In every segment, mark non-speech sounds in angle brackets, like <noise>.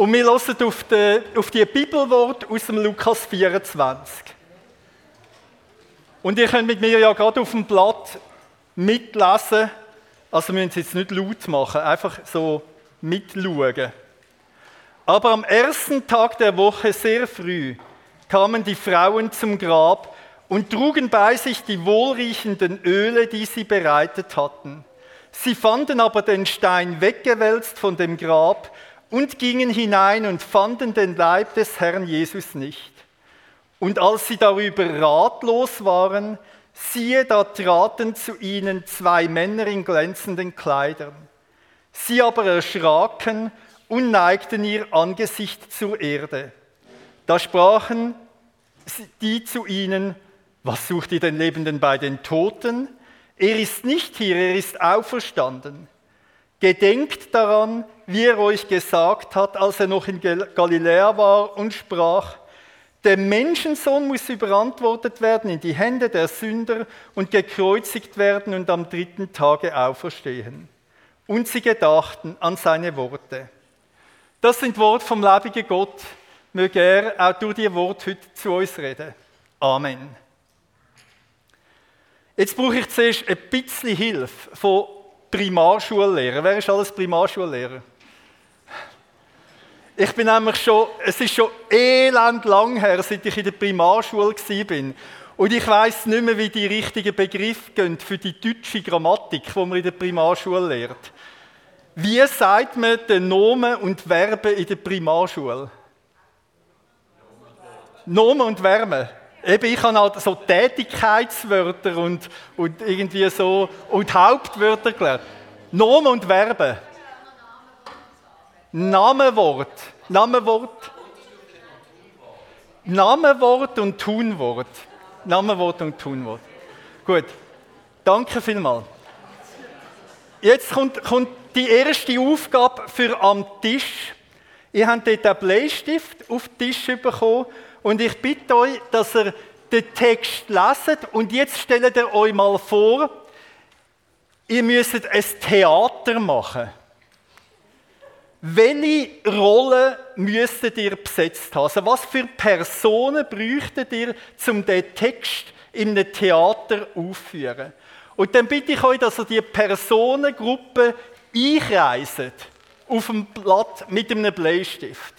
Und wir hören auf die, auf die Bibelwort aus dem Lukas 24. Und ihr könnt mit mir ja gerade auf dem Blatt mitlesen. Also wir müssen es jetzt nicht laut machen, einfach so mitschauen. Aber am ersten Tag der Woche sehr früh kamen die Frauen zum Grab und trugen bei sich die wohlriechenden Öle, die sie bereitet hatten. Sie fanden aber den Stein weggewälzt von dem Grab und gingen hinein und fanden den Leib des Herrn Jesus nicht. Und als sie darüber ratlos waren, siehe, da traten zu ihnen zwei Männer in glänzenden Kleidern. Sie aber erschraken und neigten ihr Angesicht zur Erde. Da sprachen die zu ihnen, was sucht ihr den Lebenden bei den Toten? Er ist nicht hier, er ist auferstanden. Gedenkt daran, wie er euch gesagt hat, als er noch in Galiläa war und sprach, der Menschensohn muss überantwortet werden in die Hände der Sünder und gekreuzigt werden und am dritten Tage auferstehen. Und sie gedachten an seine Worte. Das sind Worte vom lebendigen Gott. Möge er auch durch die Worte heute zu uns reden. Amen. Jetzt brauche ich zuerst ein bisschen Hilfe von Primarschullehrern. Wer ist alles Primarschullehrer? Ich bin nämlich schon, es ist schon elend lang her, seit ich in der Primarschule bin. Und ich weiß nicht mehr, wie die richtigen Begriffe gehen für die deutsche Grammatik, die man in der Primarschule lernt. Wie sagt man den Nomen und Verben in der Primarschule? Nomen und Verben. Eben, ich habe halt so Tätigkeitswörter und, und irgendwie so und Hauptwörter gelernt. Nomen und Verben. Namenwort. Namenwort. Namenwort und Tunwort. Namenwort und Tunwort. Gut. Danke vielmals. Jetzt kommt, kommt die erste Aufgabe für am Tisch. Ihr habt dort einen Bleistift auf den Tisch bekommen und ich bitte euch, dass ihr den Text leset und jetzt stellt ihr euch mal vor, ihr müsst ein Theater machen. Welche Rolle müsstet ihr besetzt haben? Also was für Personen bräuchtet ihr, um den Text in einem Theater aufzuführen? Und dann bitte ich euch, dass ihr die Personengruppe einkreiset auf dem Blatt mit einem Bleistift.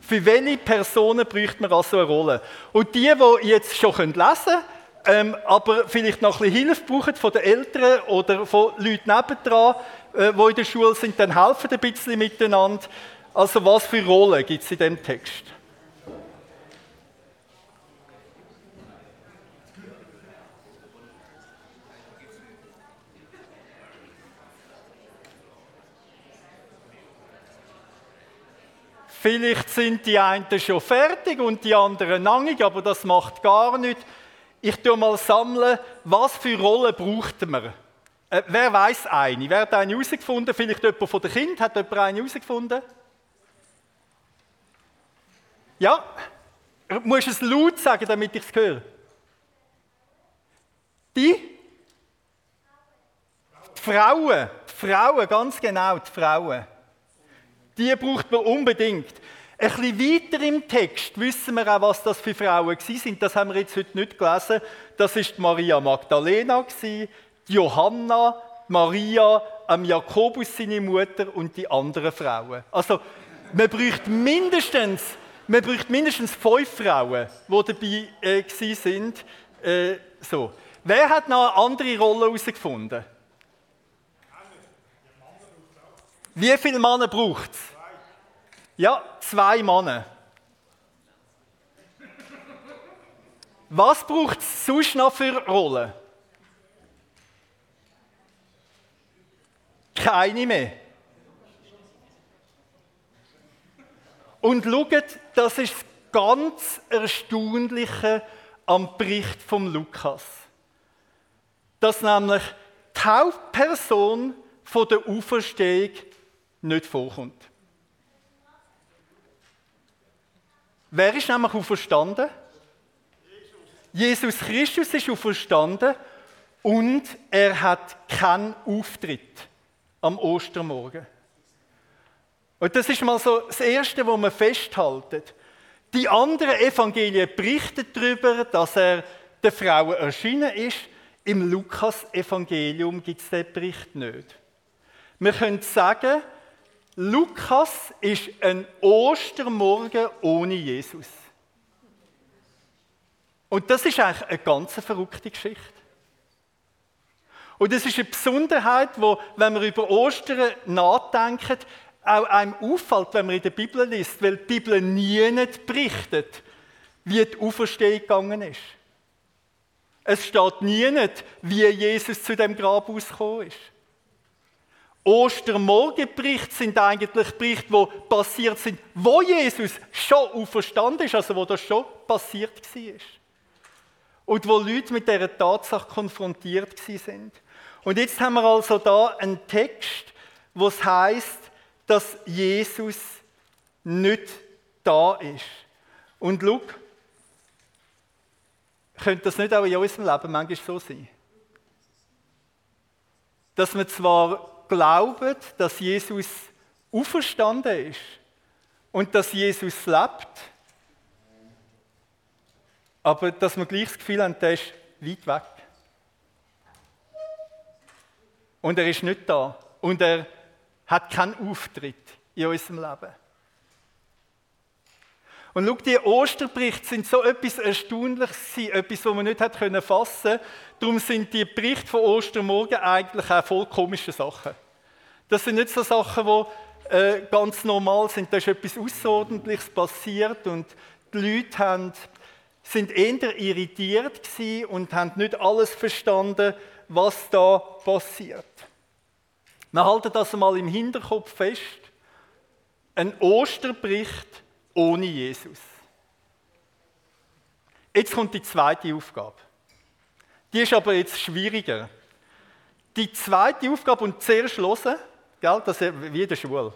Für welche Personen bräuchte man also eine Rolle? Und die, die jetzt schon lesen können, ähm, aber vielleicht noch ein bisschen Hilfe brauchen von den Eltern oder von Leuten nebendran, äh, die in der Schule sind, dann helfen ein bisschen miteinander. Also was für Rollen gibt es in dem Text? Vielleicht sind die einen schon fertig und die anderen langig, aber das macht gar nichts. Ich tue mal sammeln, was für Rollen braucht man. Äh, wer weiß eine? Wer hat eine herausgefunden? Vielleicht jemand von den Kindern? Hat jemand eine herausgefunden? Ja? Du musst es laut sagen, damit ich es höre. Die? Die Frauen. Die Frauen, ganz genau, die Frauen. Die braucht man unbedingt. Ein bisschen weiter im Text wissen wir auch, was das für Frauen sind. Das haben wir jetzt heute nicht gelesen. Das ist Maria Magdalena, Johanna, Maria, Jakobus seine Mutter und die anderen Frauen. Also man braucht mindestens, man braucht mindestens fünf Frauen, die dabei äh, sind. Äh, so. Wer hat noch eine andere Rolle herausgefunden? Wie viele Männer braucht es? Ja, zwei Männer. Was braucht es sonst noch für Rollen? Keine mehr. Und schaut, das ist das ganz Erstaunliche am Bericht vom Lukas. Dass nämlich die Hauptperson von der Auferstehung nicht vorkommt. Wer ist nämlich auferstanden? Jesus Christus ist auferstanden und er hat keinen Auftritt am Ostermorgen. Und das ist mal so das Erste, wo man festhaltet. Die anderen Evangelien berichten darüber, dass er den Frauen erschienen ist. Im Lukas-Evangelium gibt es diesen Bericht nicht. Wir können sagen, Lukas ist ein Ostermorgen ohne Jesus. Und das ist eigentlich eine ganz verrückte Geschichte. Und das ist eine Besonderheit, wo, wenn wir über Ostern nachdenken, auch einem auffällt, wenn man in der Bibel liest, weil die Bibel nie nicht berichtet, wie die Auferstehung gegangen ist. Es steht nie nicht, wie Jesus zu dem Grab ausgekommen ist. Ostermorgenberichte sind eigentlich Berichte, die passiert sind, wo Jesus schon auferstanden ist, also wo das schon passiert war. Und wo Leute mit dieser Tatsache konfrontiert sind. Und jetzt haben wir also da einen Text, wo es heißt, dass Jesus nicht da ist. Und schau, könnte das nicht auch in unserem Leben manchmal so sein? Dass wir zwar glauben, dass Jesus auferstanden ist und dass Jesus lebt, aber dass wir gleich das Gefühl haben, der ist weit weg. Und er ist nicht da. Und er hat keinen Auftritt in unserem Leben. Und schau, die Osterberichte sind so etwas Erstaunliches, etwas, was man nicht hat fassen konnte. Darum sind die Berichte von Ostermorgen eigentlich auch voll komische Sachen. Das sind nicht so Sachen, die äh, ganz normal sind. Da ist etwas Außerordentliches passiert und die Leute haben, sind eher irritiert und haben nicht alles verstanden, was da passiert. Wir halten das mal im Hinterkopf fest. Ein Osterbericht ohne Jesus. Jetzt kommt die zweite Aufgabe. Die ist aber jetzt schwieriger. Die zweite Aufgabe, und zuerst hören, gell, das ist wie in der Schule,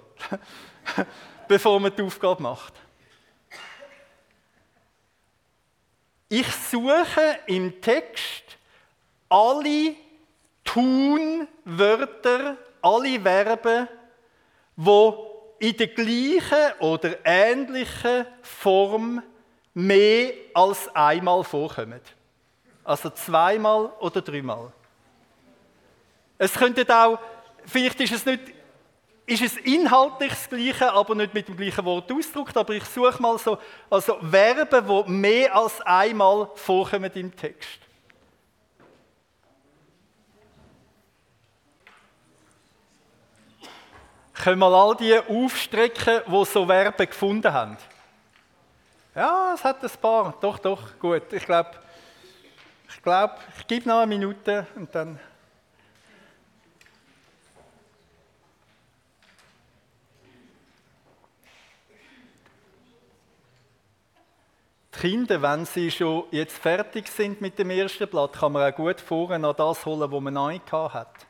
<laughs> bevor man die Aufgabe macht. Ich suche im Text alle Tunwörter, alle Verben, wo in der gleichen oder ähnlichen Form mehr als einmal vorkommen. Also zweimal oder dreimal. Es könnte auch, vielleicht ist es nicht, ist es inhaltlich das Gleiche, aber nicht mit dem gleichen Wort ausgedrückt, aber ich suche mal so, also Verben, die mehr als einmal vorkommen im Text. Können wir all die aufstrecken, die so Verben gefunden haben? Ja, es hat ein paar. Doch, doch, gut. Ich glaube, ich, glaub, ich gebe noch eine Minute und dann. Die Kinder, wenn sie schon jetzt fertig sind mit dem ersten Blatt, kann man auch gut vorne noch das holen, was man neu hat.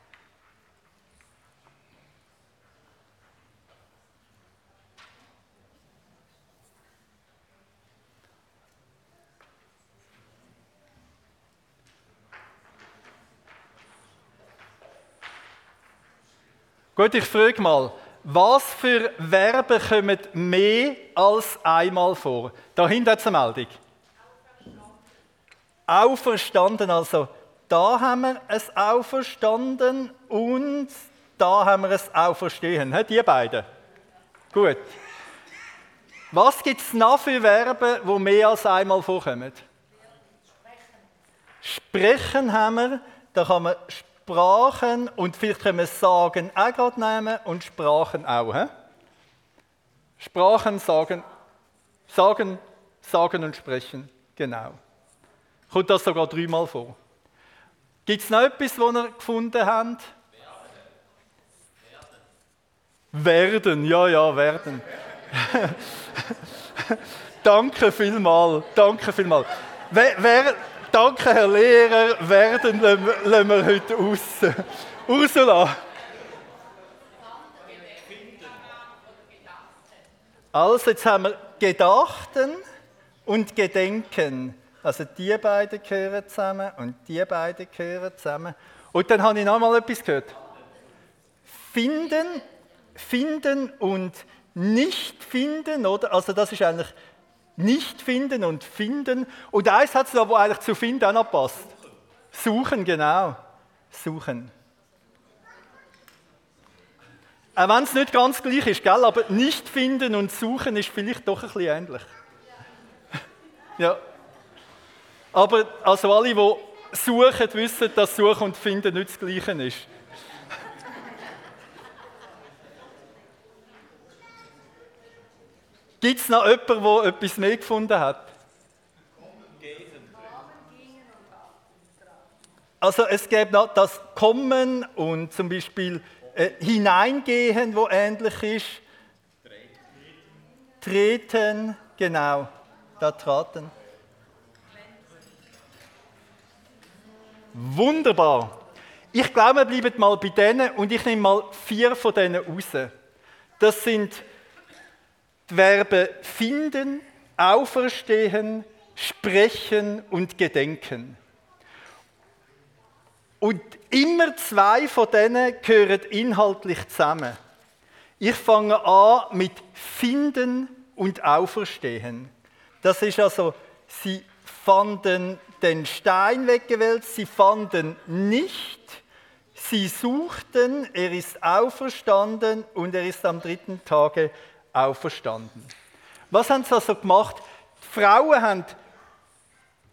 Gut, ich frage mal, was für Verben kommen mehr als einmal vor? Da hinten hat es eine Meldung. Auferstanden, also da haben wir es auferstanden und da haben wir es auferstehen. Die beiden. Gut. Was gibt es noch für Verben, die mehr als einmal vorkommen? Sprechen. Sprechen haben wir, da kann man Sprachen und vielleicht können wir Sagen auch gerade nehmen und Sprachen auch. He? Sprachen, Sagen, Sagen, Sagen und Sprechen, genau. Kommt das sogar dreimal vor. Gibt es noch etwas, was ihr gefunden habt? Werden. Werden, ja, ja, werden. <laughs> danke vielmal, danke vielmal. Wer, wer, Danke, Herr Lehrer, werden lassen wir heute raus. Ursula. Also, jetzt haben wir Gedachten und Gedenken. Also, die beiden gehören zusammen und die beiden gehören zusammen. Und dann habe ich noch mal etwas gehört. Finden, finden und nicht finden, oder? Also das ist eigentlich nicht finden und finden. Und eins hat es da, wo eigentlich zu finden auch noch passt. Suchen, genau. Suchen. Auch wenn es nicht ganz gleich ist, gell? aber nicht finden und suchen ist vielleicht doch ein bisschen ähnlich. <laughs> ja. Aber also alle, die suchen, wissen, dass Suchen und Finden nicht das Gleiche ist. Gibt es noch jemanden, der etwas mehr gefunden hat? Also es gibt noch das Kommen und zum Beispiel äh, Hineingehen, wo ähnlich ist. Treten, genau, da traten. Wunderbar. Ich glaube, wir bleiben mal bei denen und ich nehme mal vier von denen raus. Das sind die Verben finden, auferstehen, sprechen und gedenken. Und immer zwei von denen gehören inhaltlich zusammen. Ich fange an mit finden und auferstehen. Das ist also, sie fanden den Stein weggewälzt, sie fanden nicht, sie suchten, er ist auferstanden und er ist am dritten Tage auferstanden. Was haben sie also gemacht? Die Frauen haben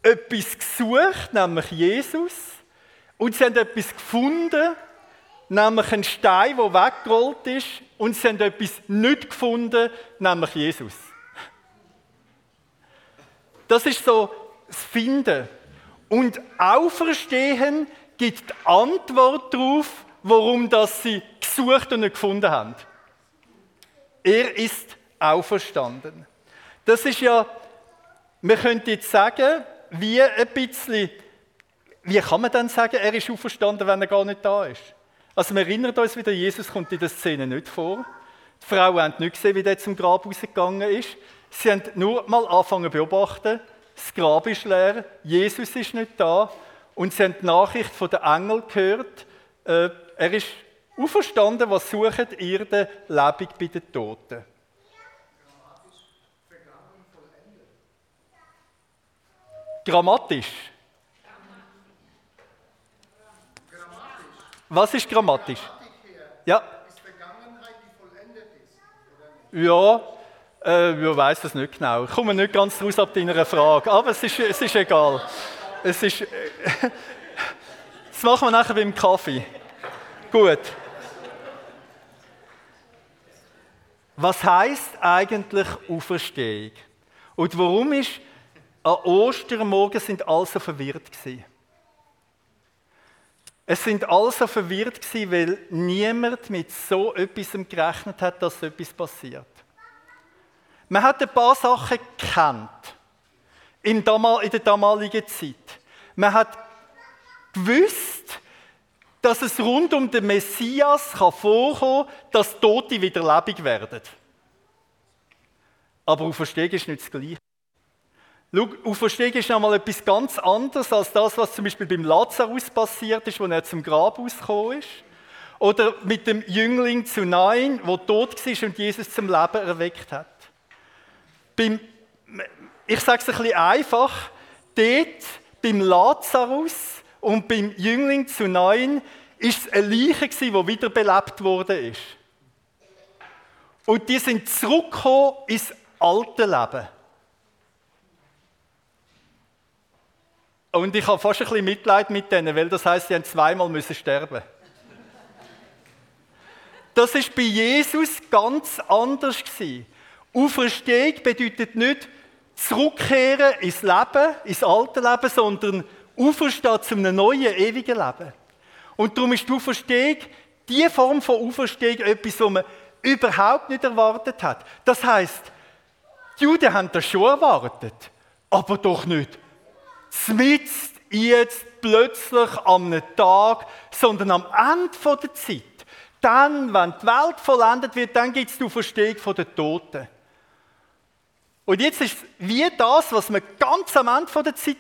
etwas gesucht, nämlich Jesus, und sie haben etwas gefunden, nämlich einen Stein, der weggerollt ist, und sie haben etwas nicht gefunden, nämlich Jesus. Das ist so das Finden. Und Auferstehen gibt die Antwort darauf, warum das sie gesucht und nicht gefunden haben. Er ist auferstanden. Das ist ja, man könnte jetzt sagen, wie ein bisschen, wie kann man dann sagen, er ist auferstanden, wenn er gar nicht da ist? Also wir erinnern uns wieder, Jesus kommt in der Szene nicht vor. Die Frauen haben nicht gesehen, wie der zum Grab rausgegangen ist. Sie haben nur mal angefangen zu beobachten, das Grab ist leer, Jesus ist nicht da und sie haben die Nachricht von den Engeln gehört, äh, er ist auferstanden, was sucht ihr den lebendig bei den Toten? Grammatisch. Was ist grammatisch? Ja. Ja, äh, ich weiß es nicht genau. Ich komme nicht ganz raus ab deiner Frage, aber es ist, es ist egal. Es ist, äh, <laughs> das machen wir nachher beim Kaffee. Gut. Was heißt eigentlich Auferstehung? Und warum ist an Ostermorgen sind alle so verwirrt gewesen? Es sind alle so verwirrt gewesen, weil niemand mit so etwas gerechnet hat, dass etwas passiert. Man hat ein paar Sachen gekannt in der damaligen Zeit. Man hat gewusst, dass es rund um den Messias kann vorkommen kann, dass Tote wieder lebendig werden. Aber Auferstehung ist nicht das Gleiche. Schau, Auferstehung ist einmal etwas ganz anderes als das, was zum Beispiel beim Lazarus passiert ist, wo er zum Grab ausgekommen ist. Oder mit dem Jüngling zu Nein, wo tot war und Jesus zum Leben erweckt hat. Beim, ich sage es ein bisschen einfach, dort beim Lazarus und beim Jüngling zu Neun ist es eine Leiche, die wiederbelebt wurde. Und die sind zurückgekommen ins alte Leben. Und ich habe fast ein bisschen Mitleid mit denen, weil das heißt, sie haben zweimal müssen sterben. Das ist bei Jesus ganz anders gewesen. Auferstehung bedeutet nicht zurückkehren ins Leben, ins alte Leben, sondern auferstehen zu einem neuen, ewigen Leben. Und darum ist die Auferstehung, die Form von Auferstehung, etwas, was man überhaupt nicht erwartet hat. Das heißt, die Juden haben das schon erwartet, aber doch nicht zmitzt jetzt plötzlich am Tag, sondern am Ende der Zeit. Dann, wenn die Welt vollendet wird, dann gibt es die Auferstehung der Toten. Und jetzt ist wie das, was man ganz am Ende der Zeit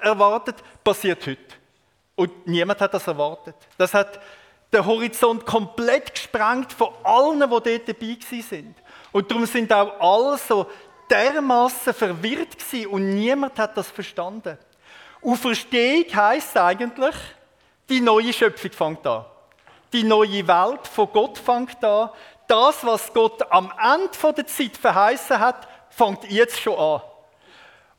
erwartet, passiert heute. Und niemand hat das erwartet. Das hat den Horizont komplett gesprengt von allen, die dort dabei sind. Und darum sind auch alle so dermaßen verwirrt gewesen und niemand hat das verstanden. Auferstehung heisst eigentlich, die neue Schöpfung fängt an. Die neue Welt von Gott fängt an. Das, was Gott am Ende der Zeit verheißen hat, fängt jetzt schon an.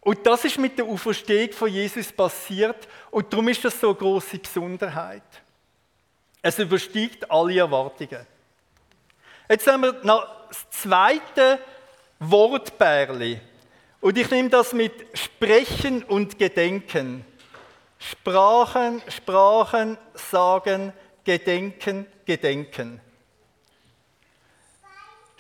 Und das ist mit der Auferstehung von Jesus passiert und darum ist das so eine große Besonderheit. Es übersteigt alle Erwartungen. Jetzt haben wir noch das zweite Wortbärli. Und ich nehme das mit Sprechen und Gedenken. Sprachen, Sprachen, Sagen, Gedenken, Gedenken.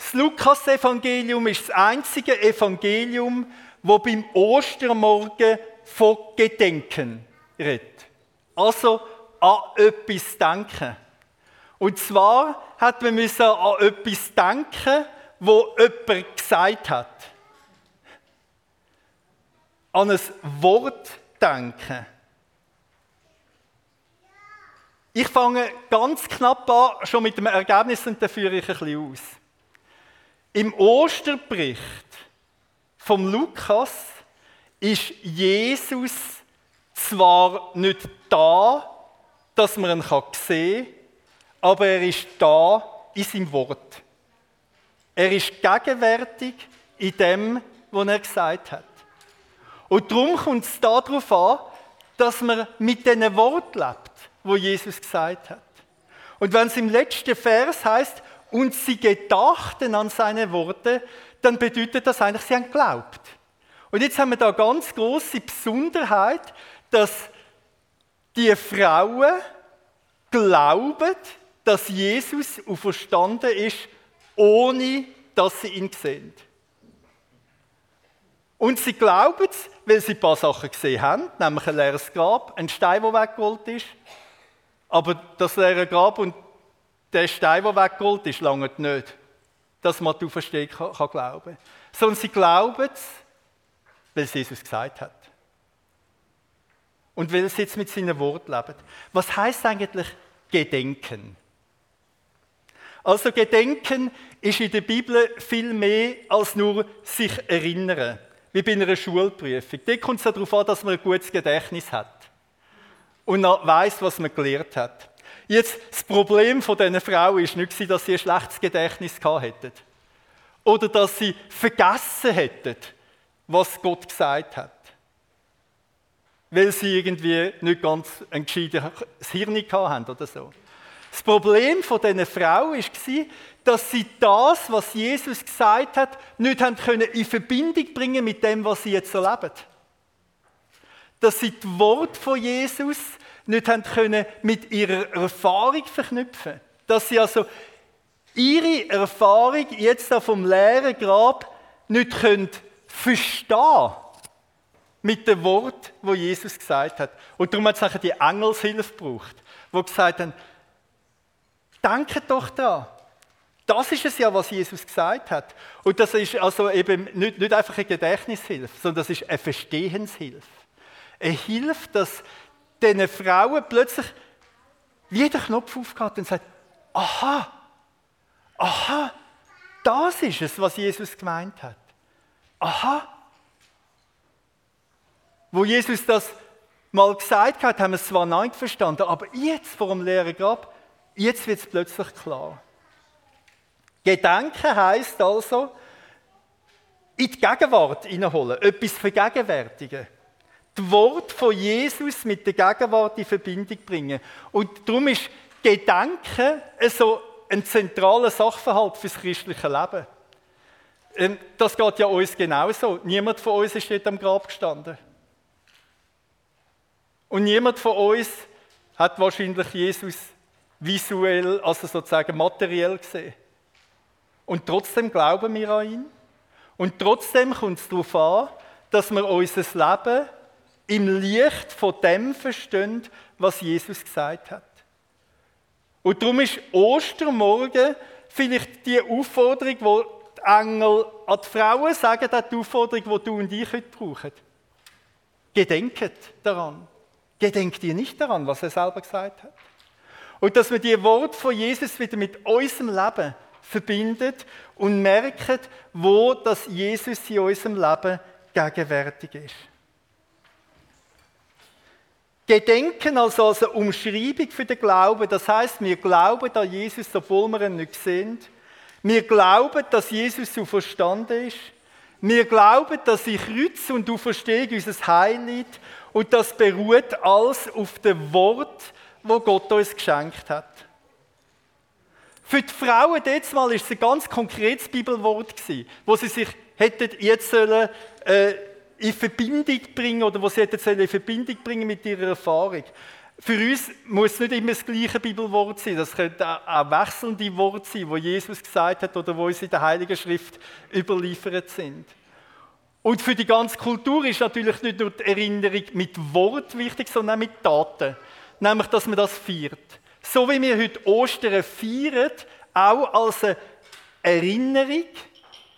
Das Lukas-Evangelium ist das einzige Evangelium, wo beim Ostermorgen von Gedenken redet. Also an etwas denken. Und zwar hat man müssen an etwas denken, wo jemand gesagt hat. An ein Wort denken. Ich fange ganz knapp an, schon mit dem Ergebnis und dann führe ich ein bisschen aus. Im Osterbericht vom Lukas ist Jesus zwar nicht da, dass man ihn sehen kann, aber er ist da in seinem Wort. Er ist gegenwärtig in dem, was er gesagt hat. Und darum kommt es darauf an, dass man mit diesen Wort lebt, wo Jesus gesagt hat. Und wenn es im letzten Vers heißt, und sie gedachten an seine Worte, dann bedeutet das eigentlich, sie haben geglaubt. Und jetzt haben wir da ganz große Besonderheit, dass die Frauen glauben, dass Jesus auferstanden ist, ohne dass sie ihn sehen. Und sie glauben es, weil sie ein paar Sachen gesehen haben, nämlich ein leeres Grab, ein Stein, der weggeholt ist. Aber das leere Grab und der Stein, der weggeholt ist, lange nicht, dass man die Auferstehung kann, kann glauben Sondern sie glauben es, weil es Jesus gesagt hat. Und weil sie jetzt mit seinen Worten leben. Was heißt eigentlich Gedenken? Also Gedenken ist in der Bibel viel mehr als nur sich erinnern. Wie bei einer Schulprüfung. Da kommt es darauf an, dass man ein gutes Gedächtnis hat. Und weiß, was man gelernt hat. Jetzt, das Problem von diesen Frau ist nicht, dass sie ein schlechtes Gedächtnis hätten. Oder dass sie vergessen hätten, was Gott gesagt hat. Weil sie irgendwie nicht ganz ein gescheites Hirn hatten oder so. Das Problem von diesen Frau war, dass sie das, was Jesus gesagt hat, nicht haben in Verbindung bringen mit dem, was sie jetzt erleben. Dass sie das Wort von Jesus nicht haben können mit ihrer Erfahrung verknüpfen. Dass sie also ihre Erfahrung jetzt vom leeren Grab nicht können verstehen mit dem Wort, wo Jesus gesagt hat. Und darum hat es die Engelshilfe gebraucht, wo gesagt haben, Denke doch da. Das ist es ja, was Jesus gesagt hat. Und das ist also eben nicht, nicht einfach eine Gedächtnishilfe, sondern das ist eine Verstehenshilfe. Eine Hilfe, dass diesen Frauen plötzlich wie der Knopf aufgeht und sagt, aha, aha, das ist es, was Jesus gemeint hat. Aha. Wo Jesus das mal gesagt hat, haben wir es zwar nicht verstanden, aber jetzt vor dem leeren Grab Jetzt wird es plötzlich klar. Gedanken heißt also, in die Gegenwart hineinholen, etwas vergegenwärtigen. Das Wort von Jesus mit der Gegenwart in Verbindung bringen. Und darum ist Gedanken so ein zentraler Sachverhalt für das christliche Leben. Ähm, das geht ja uns genauso. Niemand von uns ist dort am Grab gestanden. Und niemand von uns hat wahrscheinlich Jesus visuell, also sozusagen materiell gesehen. Und trotzdem glauben wir an ihn. Und trotzdem kommt es darauf an, dass wir unser Leben im Licht von dem verstehen, was Jesus gesagt hat. Und darum ist Ostermorgen vielleicht die Aufforderung, wo die Engel an die Frauen sagen, die Aufforderung, die du und ich heute brauchen. Gedenket daran. Gedenkt ihr nicht daran, was er selber gesagt hat? Und dass wir die Worte von Jesus wieder mit unserem Leben verbindet und merken, wo das Jesus in unserem Leben gegenwärtig ist. Gedenken also als eine Umschreibung für den Glauben, das heißt, wir glauben an Jesus, obwohl wir ihn nicht sehen. Wir glauben, dass Jesus so verstanden ist. Wir glauben, dass ich Kreuz und Auferstehung unser Heil liegt und das beruht alles auf dem Wort, wo Gott uns geschenkt hat. Für die Frauen jetzt mal ist es ein ganz konkretes Bibelwort gewesen, wo sie sich hätten jetzt sollen, äh, in Verbindung bringen oder wo sie hätten in Verbindung bringen mit ihrer Erfahrung. Für uns muss nicht immer das gleiche Bibelwort sein. Das könnte auch wechselnde Worte sein, wo Jesus gesagt hat oder wo uns in der Heiligen Schrift überliefert sind. Und für die ganze Kultur ist natürlich nicht nur die Erinnerung mit Wort wichtig, sondern auch mit Taten. Nämlich, dass man das feiert. So wie wir heute Ostern feiern, auch als eine Erinnerung,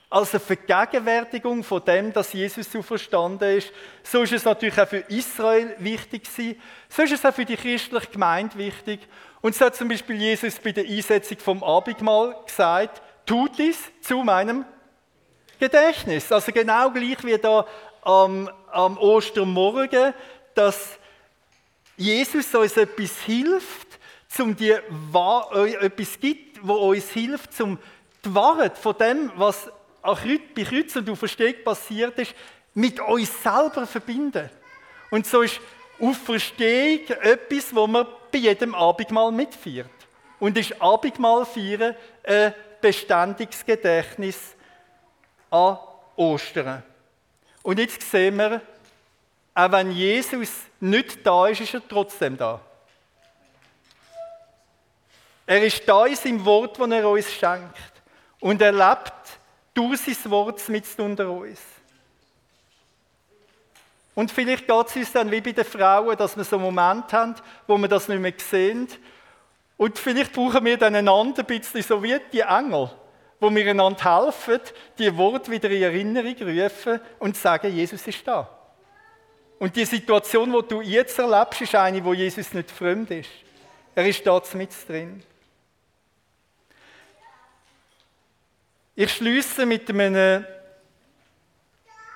als eine Vergegenwärtigung von dem, dass Jesus so verstanden ist. So ist es natürlich auch für Israel wichtig gewesen. So ist es auch für die christliche Gemeinde wichtig. Und so hat zum Beispiel Jesus bei der Einsetzung vom Abendmahl gesagt, tut es zu meinem Gedächtnis. Also genau gleich wie da am, am Ostermorgen, dass Jesus uns etwas hilft, zum die etwas gibt, wo uns hilft, zum die Wahrheit von dem, was bei Kreuz und Auferstehung passiert ist, mit uns selber verbinden. Und so ist Auferstehung etwas, wo man bei jedem Abendmahl mitfeiert. Und ist Abendmahl feiern ein beständiges Gedächtnis an Ostern. Und jetzt sehen wir, auch wenn Jesus nicht da ist, ist er trotzdem da. Er ist da in seinem Wort, das er uns schenkt. Und er lebt durch sein Wort mit unter uns. Und vielleicht geht es uns dann wie bei den Frauen, dass wir so einen Moment haben, wo wir das nicht mehr sehen. Und vielleicht brauchen wir dann einander ein bisschen so wie die Engel, wo wir einander helfen, die Wort wieder in Erinnerung rufen und sagen, Jesus ist da. Und die Situation, die du jetzt erlebst, ist eine, wo Jesus nicht fremd ist. Er ist da mit drin. Ich schließe mit einem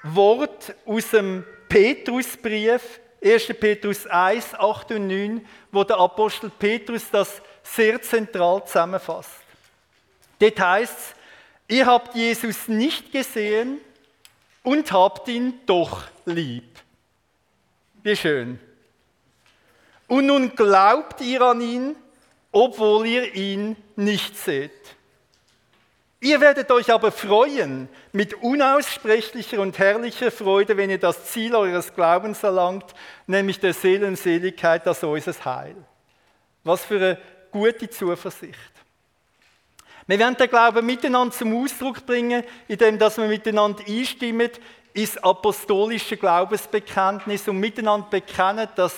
Wort aus dem Petrusbrief, 1. Petrus 1, 8 und 9, wo der Apostel Petrus das sehr zentral zusammenfasst. Dort heißt es, ihr habt Jesus nicht gesehen und habt ihn doch lieb. Wie schön. Und nun glaubt ihr an ihn, obwohl ihr ihn nicht seht. Ihr werdet euch aber freuen mit unaussprechlicher und herrlicher Freude, wenn ihr das Ziel eures Glaubens erlangt, nämlich der Seelenseligkeit, das unser Heil. Was für eine gute Zuversicht. Wir werden den Glauben miteinander zum Ausdruck bringen, indem dass wir miteinander einstimmen ins apostolische Glaubensbekenntnis und miteinander bekennen, dass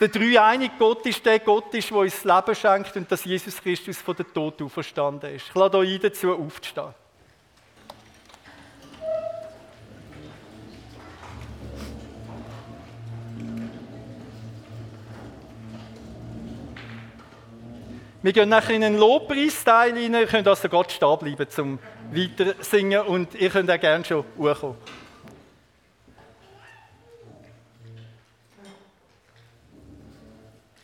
der dreieinige Gott ist der Gott, der uns das Leben schenkt und dass Jesus Christus von der Tod auferstanden ist. Ich lade euch dazu aufzustehen. Wir gehen nachher in einen Lobpreisteil rein. Ihr könnt also Gott stehen bleiben, zum weiter singen und ihr könnt auch gerne schon hochkommen.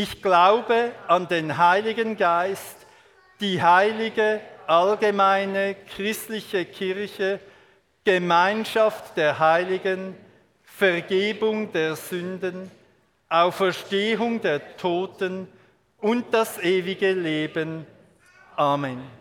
Ich glaube an den Heiligen Geist, die heilige, allgemeine, christliche Kirche, Gemeinschaft der Heiligen, Vergebung der Sünden, Auferstehung der Toten und das ewige Leben. Amen.